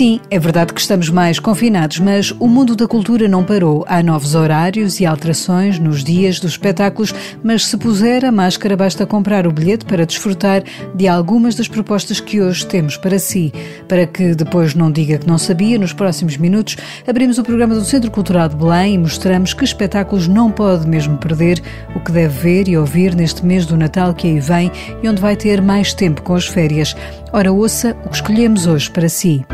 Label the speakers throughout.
Speaker 1: Sim, é verdade que estamos mais confinados, mas o mundo da cultura não parou. Há novos horários e alterações nos dias dos espetáculos, mas se puser a máscara, basta comprar o bilhete para desfrutar de algumas das propostas que hoje temos para si. Para que depois não diga que não sabia, nos próximos minutos abrimos o programa do Centro Cultural de Belém e mostramos que espetáculos não pode mesmo perder, o que deve ver e ouvir neste mês do Natal que aí vem e onde vai ter mais tempo com as férias. Ora, ouça o que escolhemos hoje para si.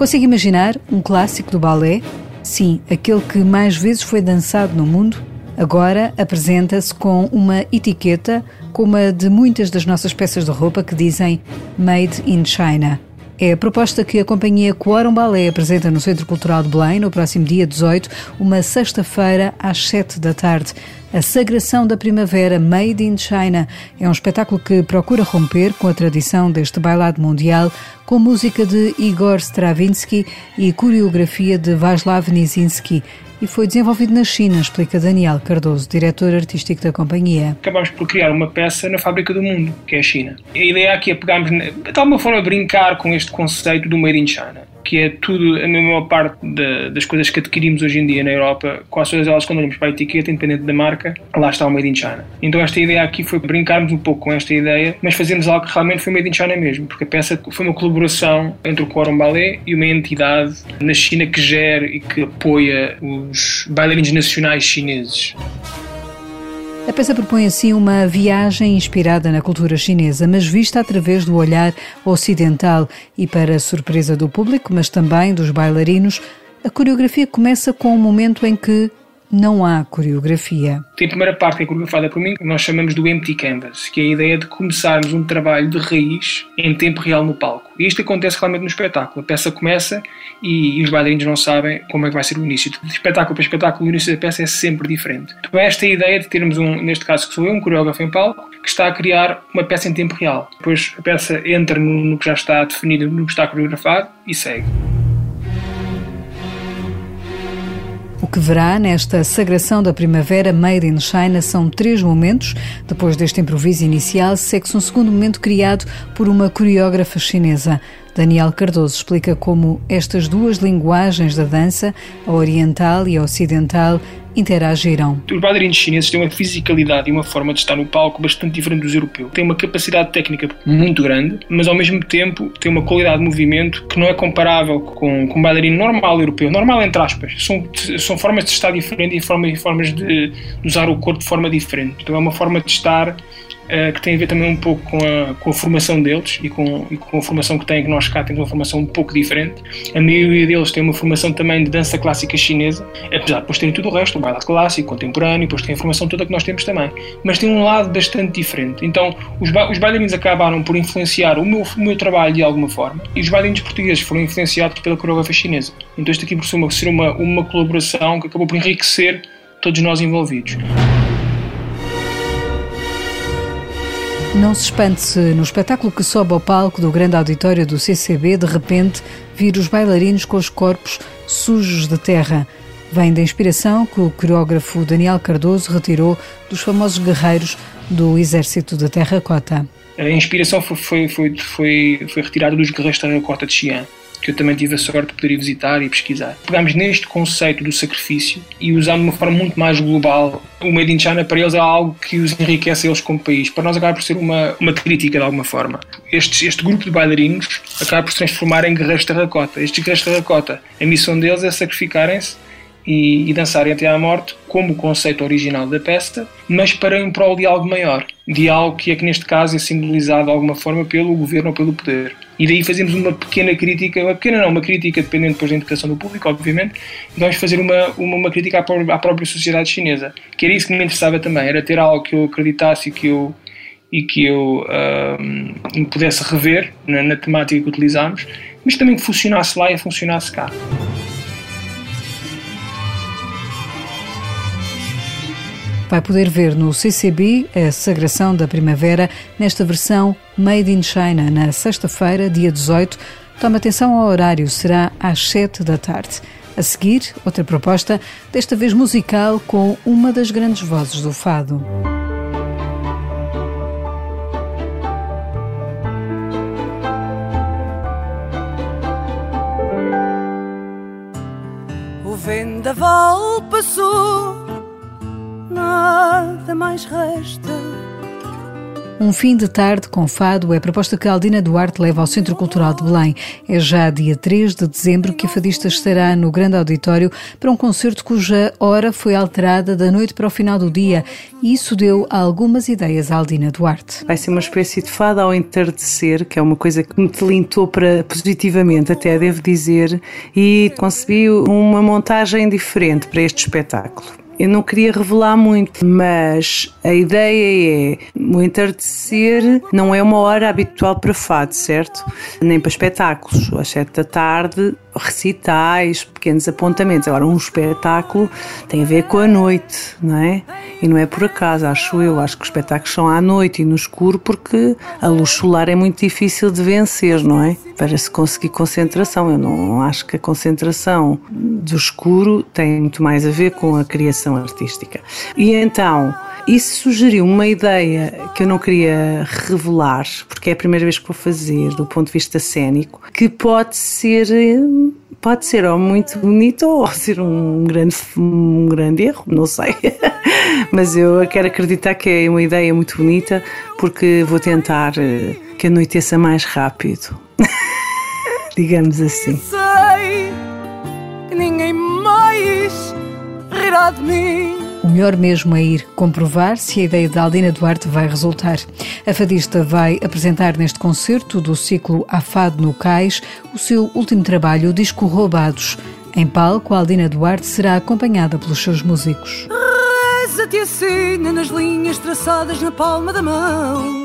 Speaker 1: Consegue imaginar um clássico do balé? Sim, aquele que mais vezes foi dançado no mundo, agora apresenta-se com uma etiqueta como a de muitas das nossas peças de roupa que dizem Made in China. É a proposta que a companhia Quorum Ballet apresenta no Centro Cultural de Belém no próximo dia 18, uma sexta-feira às 7 da tarde. A Sagração da Primavera Made in China é um espetáculo que procura romper com a tradição deste bailado mundial com música de Igor Stravinsky e coreografia de Vaslav Nizinski e foi desenvolvido na China, explica Daniel Cardoso, diretor artístico da companhia.
Speaker 2: Acabámos por criar uma peça na fábrica do mundo, que é a China. A ideia aqui é pegarmos, de alguma forma, brincar com este conceito do Made in China que é tudo, a maior parte das coisas que adquirimos hoje em dia na Europa, quase todas elas, quando olhamos para a etiqueta, independente da marca, lá está o Made in China. Então esta ideia aqui foi brincarmos um pouco com esta ideia, mas fazermos algo que realmente foi Made in China mesmo, porque a peça foi uma colaboração entre o Quorum Ballet e uma entidade na China que gera e que apoia os bailarinos nacionais chineses.
Speaker 1: A peça propõe assim uma viagem inspirada na cultura chinesa, mas vista através do olhar ocidental e, para surpresa do público, mas também dos bailarinos, a coreografia começa com um momento em que não há coreografia.
Speaker 2: Tem a primeira parte que é coreografada por mim, que nós chamamos do empty canvas, que é a ideia de começarmos um trabalho de raiz em tempo real no palco. E isto acontece realmente no espetáculo. A peça começa e, os bailarinos não sabem como é que vai ser o início. De espetáculo para espetáculo, o início da peça é sempre diferente. Então, esta é a ideia de termos, um, neste caso que sou eu, um coreógrafo em palco, que está a criar uma peça em tempo real. Depois a peça entra no, no que já está definido, no que está coreografado e segue.
Speaker 1: O que verá nesta sagração da primavera Made in China são três momentos. Depois deste improviso inicial, segue-se um segundo momento criado por uma coreógrafa chinesa. Daniel Cardoso explica como estas duas linguagens da dança, a oriental e a ocidental, interagiram.
Speaker 2: Os bailarinos chineses têm uma fisicalidade e uma forma de estar no palco bastante diferente dos europeus. Têm uma capacidade técnica muito grande, mas ao mesmo tempo têm uma qualidade de movimento que não é comparável com, com um bailarino normal europeu. Normal, entre aspas. São, são formas de estar diferentes e formas, formas de, de usar o corpo de forma diferente. Então é uma forma de estar uh, que tem a ver também um pouco com a, com a formação deles e com, e com a formação que têm, que nós cá temos uma formação um pouco diferente. A maioria deles tem uma formação também de dança clássica chinesa, apesar de depois terem tudo o resto, o baile clássico, contemporâneo, depois tem a formação toda que nós temos também. Mas tem um lado bastante diferente. Então, os, ba os bailarinos acabaram por influenciar o meu, o meu trabalho de alguma forma e os bailarinos portugueses foram influenciados pela coreógrafa chinesa. Então, isto aqui por ser uma, uma colaboração que acabou por enriquecer todos nós envolvidos.
Speaker 1: Não se espante se no espetáculo que sobe ao palco do grande auditório do CCB, de repente, vir os bailarinos com os corpos sujos de terra. Vem da inspiração que o coreógrafo Daniel Cardoso retirou dos famosos guerreiros do Exército da Terracota.
Speaker 2: A inspiração foi, foi, foi, foi, retirada dos guerreiros da Terracota de Xi'an que eu também tive a sorte de poder ir visitar e pesquisar. Pegámos neste conceito do sacrifício e usámos de uma forma muito mais global. O Made in China para eles é algo que os enriquece eles como país. Para nós acaba por ser uma, uma crítica de alguma forma. Este, este grupo de bailarinos acaba por se transformar em guerreiros terracota. Estes guerreiros terracota, a missão deles é sacrificarem-se e, e dançarem até à morte, como o conceito original da peça, mas para em prol de algo maior, de algo que é que neste caso é simbolizado de alguma forma pelo governo ou pelo poder. E daí fazemos uma pequena crítica, uma pequena não, uma crítica dependendo depois da interpretação do público, obviamente, e vamos fazer uma, uma, uma crítica à, à própria sociedade chinesa, que era isso que me interessava também, era ter algo que eu acreditasse e que eu e que eu uh, pudesse rever na, na temática que utilizámos, mas também que funcionasse lá e funcionasse cá.
Speaker 1: Vai poder ver no CCB a Sagração da Primavera nesta versão Made in China, na sexta-feira, dia 18, Toma atenção ao horário, será às 7 da tarde. A seguir, outra proposta, desta vez musical, com uma das grandes vozes do fado.
Speaker 3: O vendaval passou, nada mais resta
Speaker 1: um fim de tarde com fado é a proposta que Aldina Duarte leva ao Centro Cultural de Belém. É já dia 3 de dezembro que a fadista estará no grande auditório para um concerto cuja hora foi alterada da noite para o final do dia e isso deu algumas ideias a Aldina Duarte.
Speaker 4: Vai ser uma espécie de fado ao entardecer, que é uma coisa que me delintou para positivamente, até devo dizer, e concebi uma montagem diferente para este espetáculo. Eu não queria revelar muito, mas a ideia é o entardecer não é uma hora habitual para fado, certo? Nem para espetáculos. Às sete da tarde, recitais, pequenos apontamentos. Agora, um espetáculo tem a ver com a noite, não é? E não é por acaso, acho eu. Acho que os espetáculos são à noite e no escuro porque a luz solar é muito difícil de vencer, não é? Para se conseguir concentração. Eu não acho que a concentração do escuro tem muito mais a ver com a criação artística. E então, isso sugeriu uma ideia que eu não queria revelar, porque é a primeira vez que vou fazer do ponto de vista cênico, que pode ser pode ser ou muito bonito ou ser um grande, um grande erro, não sei. Mas eu quero acreditar que é uma ideia muito bonita porque vou tentar eh, que anoiteça mais rápido. Digamos assim.
Speaker 3: Sei que ninguém mais rirá de mim.
Speaker 1: O melhor mesmo é ir comprovar se a ideia de Aldina Duarte vai resultar. A fadista vai apresentar neste concerto do ciclo Afado no Cais o seu último trabalho, o disco Roubados. Em palco, Aldina Duarte será acompanhada pelos seus músicos.
Speaker 3: Reza-te assina nas linhas traçadas na palma da mão.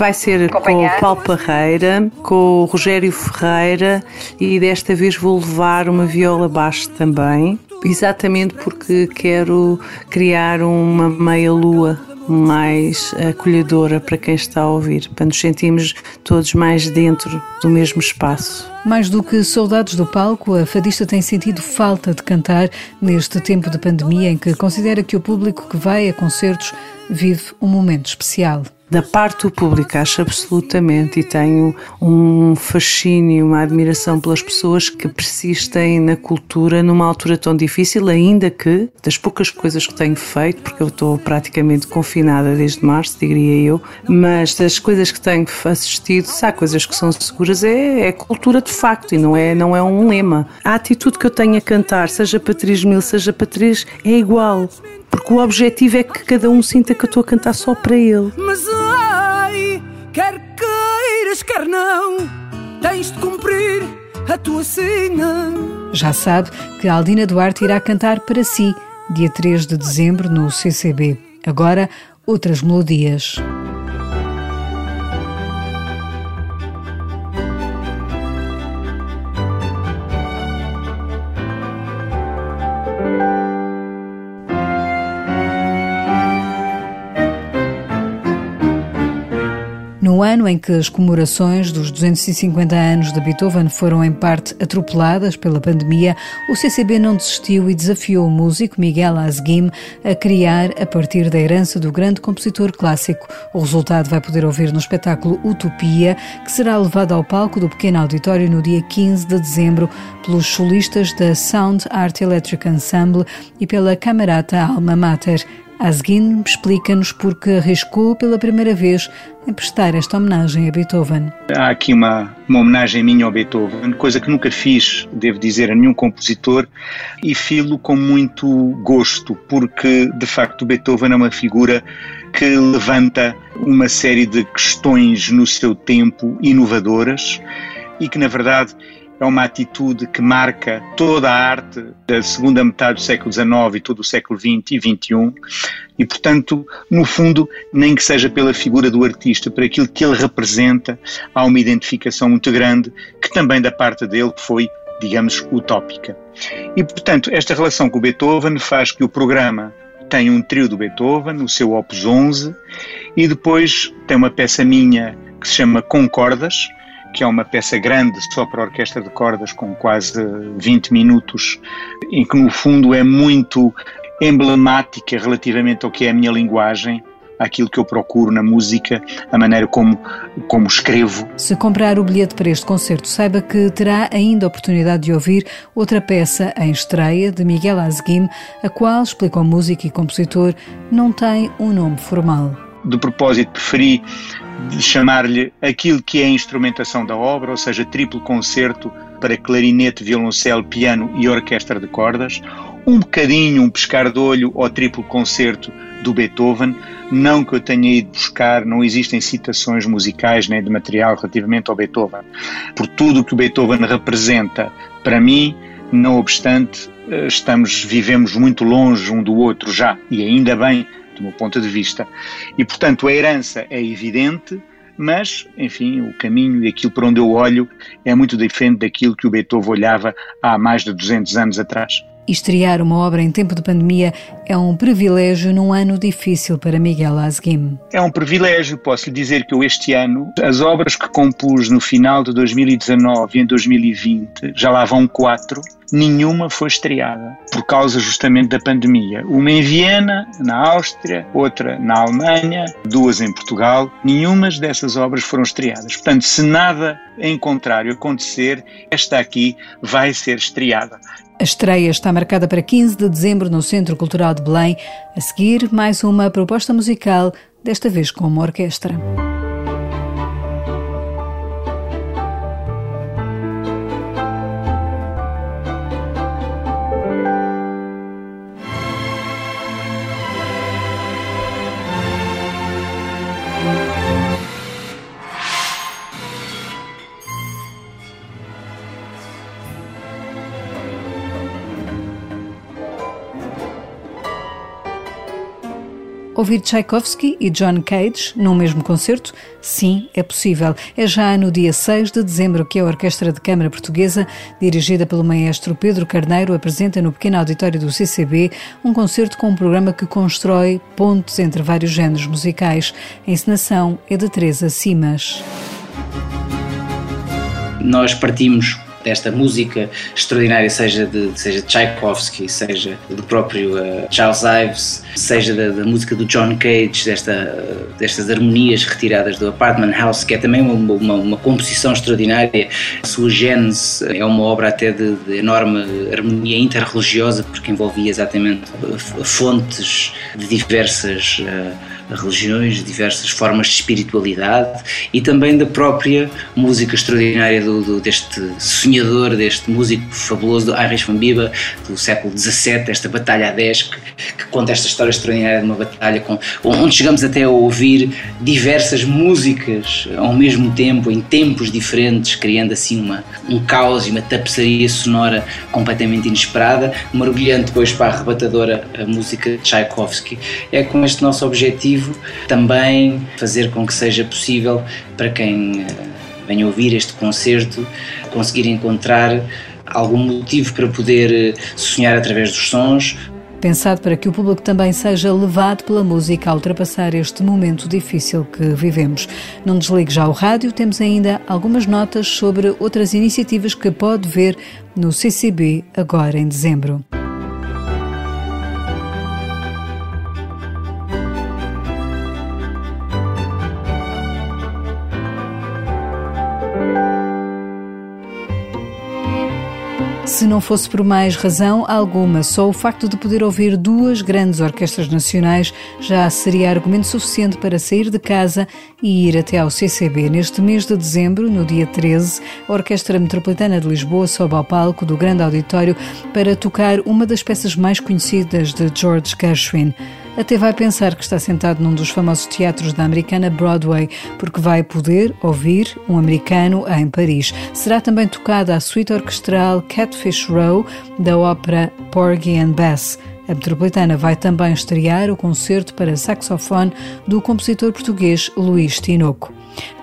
Speaker 4: Vai ser com o Paulo Parreira, com o Rogério Ferreira e desta vez vou levar uma viola baixo também. Exatamente porque quero criar uma meia-lua mais acolhedora para quem está a ouvir, para nos sentirmos todos mais dentro do mesmo espaço.
Speaker 1: Mais do que soldados do palco, a fadista tem sentido falta de cantar neste tempo de pandemia em que considera que o público que vai a concertos vive um momento especial
Speaker 4: da parte do público, acho absolutamente, e tenho um fascínio, uma admiração pelas pessoas que persistem na cultura numa altura tão difícil, ainda que das poucas coisas que tenho feito, porque eu estou praticamente confinada desde março, diria eu, mas das coisas que tenho assistido, se há coisas que são seguras, é, é cultura de facto e não é, não é um lema. A atitude que eu tenho a cantar, seja Patrícia Mil, seja Patrícia, é igual. Porque o objetivo é que cada um sinta que eu estou a cantar só para ele.
Speaker 3: Mas ai, quer queiras, quer não, tens de cumprir a tua sina.
Speaker 1: Já sabe que a Aldina Duarte irá cantar para si, dia 3 de dezembro, no CCB. Agora, outras melodias. No ano em que as comemorações dos 250 anos de Beethoven foram em parte atropeladas pela pandemia, o CCB não desistiu e desafiou o músico Miguel Asguim a criar a partir da herança do grande compositor clássico. O resultado vai poder ouvir no espetáculo Utopia, que será levado ao palco do pequeno auditório no dia 15 de dezembro pelos solistas da Sound Art Electric Ensemble e pela Camerata Alma Mater. Asguin explica-nos porque arriscou pela primeira vez em prestar esta homenagem a Beethoven.
Speaker 5: Há aqui uma, uma homenagem minha ao Beethoven, coisa que nunca fiz, devo dizer, a nenhum compositor, e filo com muito gosto, porque de facto Beethoven é uma figura que levanta uma série de questões no seu tempo inovadoras e que, na verdade, é uma atitude que marca toda a arte da segunda metade do século XIX e todo o século XX e XXI, e, portanto, no fundo, nem que seja pela figura do artista, por aquilo que ele representa, há uma identificação muito grande, que também da parte dele foi, digamos, utópica. E, portanto, esta relação com o Beethoven faz que o programa tenha um trio do Beethoven, o seu Opus 11, e depois tem uma peça minha que se chama Concordas, que é uma peça grande só para orquestra de cordas, com quase 20 minutos, em que no fundo é muito emblemática relativamente ao que é a minha linguagem, aquilo que eu procuro na música, a maneira como, como escrevo.
Speaker 1: Se comprar o bilhete para este concerto, saiba que terá ainda a oportunidade de ouvir outra peça em estreia de Miguel Azguim, a qual, explica o músico e compositor, não tem um nome formal.
Speaker 5: De propósito, preferi chamar-lhe aquilo que é a instrumentação da obra, ou seja, triplo concerto para clarinete, violoncelo, piano e orquestra de cordas, um bocadinho, um pescar de olho ao triplo concerto do Beethoven, não que eu tenha ido buscar, não existem citações musicais nem de material relativamente ao Beethoven. Por tudo o que o Beethoven representa para mim, não obstante, eh, estamos, vivemos muito longe um do outro já, e ainda bem, do meu ponto de vista. E, portanto, a herança é evidente, mas, enfim, o caminho e aquilo por onde eu olho é muito diferente daquilo que o Beethoven olhava há mais de 200 anos atrás.
Speaker 1: E estrear uma obra em tempo de pandemia é um privilégio num ano difícil para Miguel Asguim.
Speaker 5: É um privilégio, posso lhe dizer que eu este ano, as obras que compus no final de 2019 e em 2020, já lá vão quatro, nenhuma foi estreada, por causa justamente da pandemia. Uma em Viena, na Áustria, outra na Alemanha, duas em Portugal. Nenhumas dessas obras foram estreadas. Portanto, se nada em contrário acontecer, esta aqui vai ser estreada.
Speaker 1: A estreia está marcada para 15 de dezembro no Centro Cultural de Belém. A seguir, mais uma proposta musical, desta vez com uma orquestra. Ouvir Tchaikovsky e John Cage num mesmo concerto? Sim, é possível. É já no dia 6 de dezembro que a Orquestra de Câmara Portuguesa, dirigida pelo maestro Pedro Carneiro, apresenta no pequeno auditório do CCB um concerto com um programa que constrói pontos entre vários géneros musicais. A encenação é de Teresa Simas.
Speaker 6: Nós partimos desta música extraordinária, seja de, seja de Tchaikovsky, seja do próprio uh, Charles Ives, seja da, da, música do John Cage, desta, destas harmonias retiradas do Apartment House, que é também uma, uma, uma composição extraordinária. A sua gênese é uma obra até de, de enorme harmonia interreligiosa, porque envolvia exatamente fontes de diversas. Uh, religiões, diversas formas de espiritualidade e também da própria música extraordinária do, do, deste sonhador, deste músico fabuloso do Heinrich von Bieber do século XVII, esta Batalha a 10, que, que, conta esta história extraordinária de uma batalha com, onde chegamos até a ouvir diversas músicas ao mesmo tempo, em tempos diferentes, criando assim uma, um caos e uma tapeçaria sonora completamente inesperada, mergulhando depois para a arrebatadora a música de Tchaikovsky. É com este nosso objetivo objetivo também fazer com que seja possível para quem eh, venha ouvir este concerto conseguir encontrar algum motivo para poder eh, sonhar através dos sons.
Speaker 1: Pensado para que o público também seja levado pela música a ultrapassar este momento difícil que vivemos. Não desligue já o rádio, temos ainda algumas notas sobre outras iniciativas que pode ver no CCB agora em dezembro. Não fosse por mais razão alguma, só o facto de poder ouvir duas grandes orquestras nacionais já seria argumento suficiente para sair de casa e ir até ao CCB. Neste mês de dezembro, no dia 13, a Orquestra Metropolitana de Lisboa sobe ao palco do grande auditório para tocar uma das peças mais conhecidas de George Gershwin até vai pensar que está sentado num dos famosos teatros da americana Broadway, porque vai poder ouvir um americano em Paris. Será também tocada a suíte orquestral Catfish Row da ópera Porgy and Bess. A Metropolitana vai também estrear o concerto para saxofone do compositor português Luís Tinoco.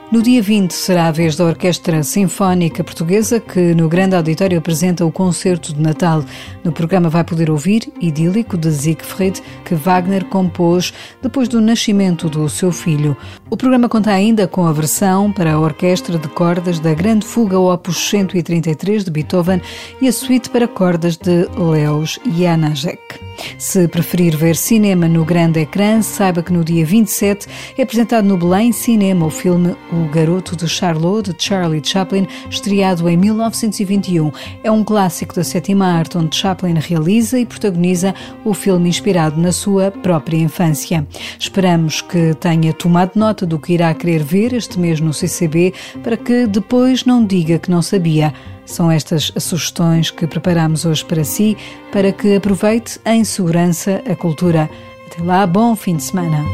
Speaker 1: No dia 20 será a vez da Orquestra Sinfónica Portuguesa, que no Grande Auditório apresenta o Concerto de Natal. No programa vai poder ouvir Idílico de Siegfried, que Wagner compôs depois do nascimento do seu filho. O programa conta ainda com a versão para a orquestra de cordas da Grande Fuga Opus 133 de Beethoven e a suíte para cordas de Leos Janáček. Se preferir ver cinema no grande ecrã, saiba que no dia 27 é apresentado no Belém Cinema o filme O Garoto de Charlot, de Charlie Chaplin, estreado em 1921. É um clássico da sétima arte onde Chaplin realiza e protagoniza o filme inspirado na sua própria infância. Esperamos que tenha tomado nota do que irá querer ver este mês no CCB para que depois não diga que não sabia. São estas as sugestões que preparamos hoje para si, para que aproveite em segurança a cultura. Até lá, bom fim de semana.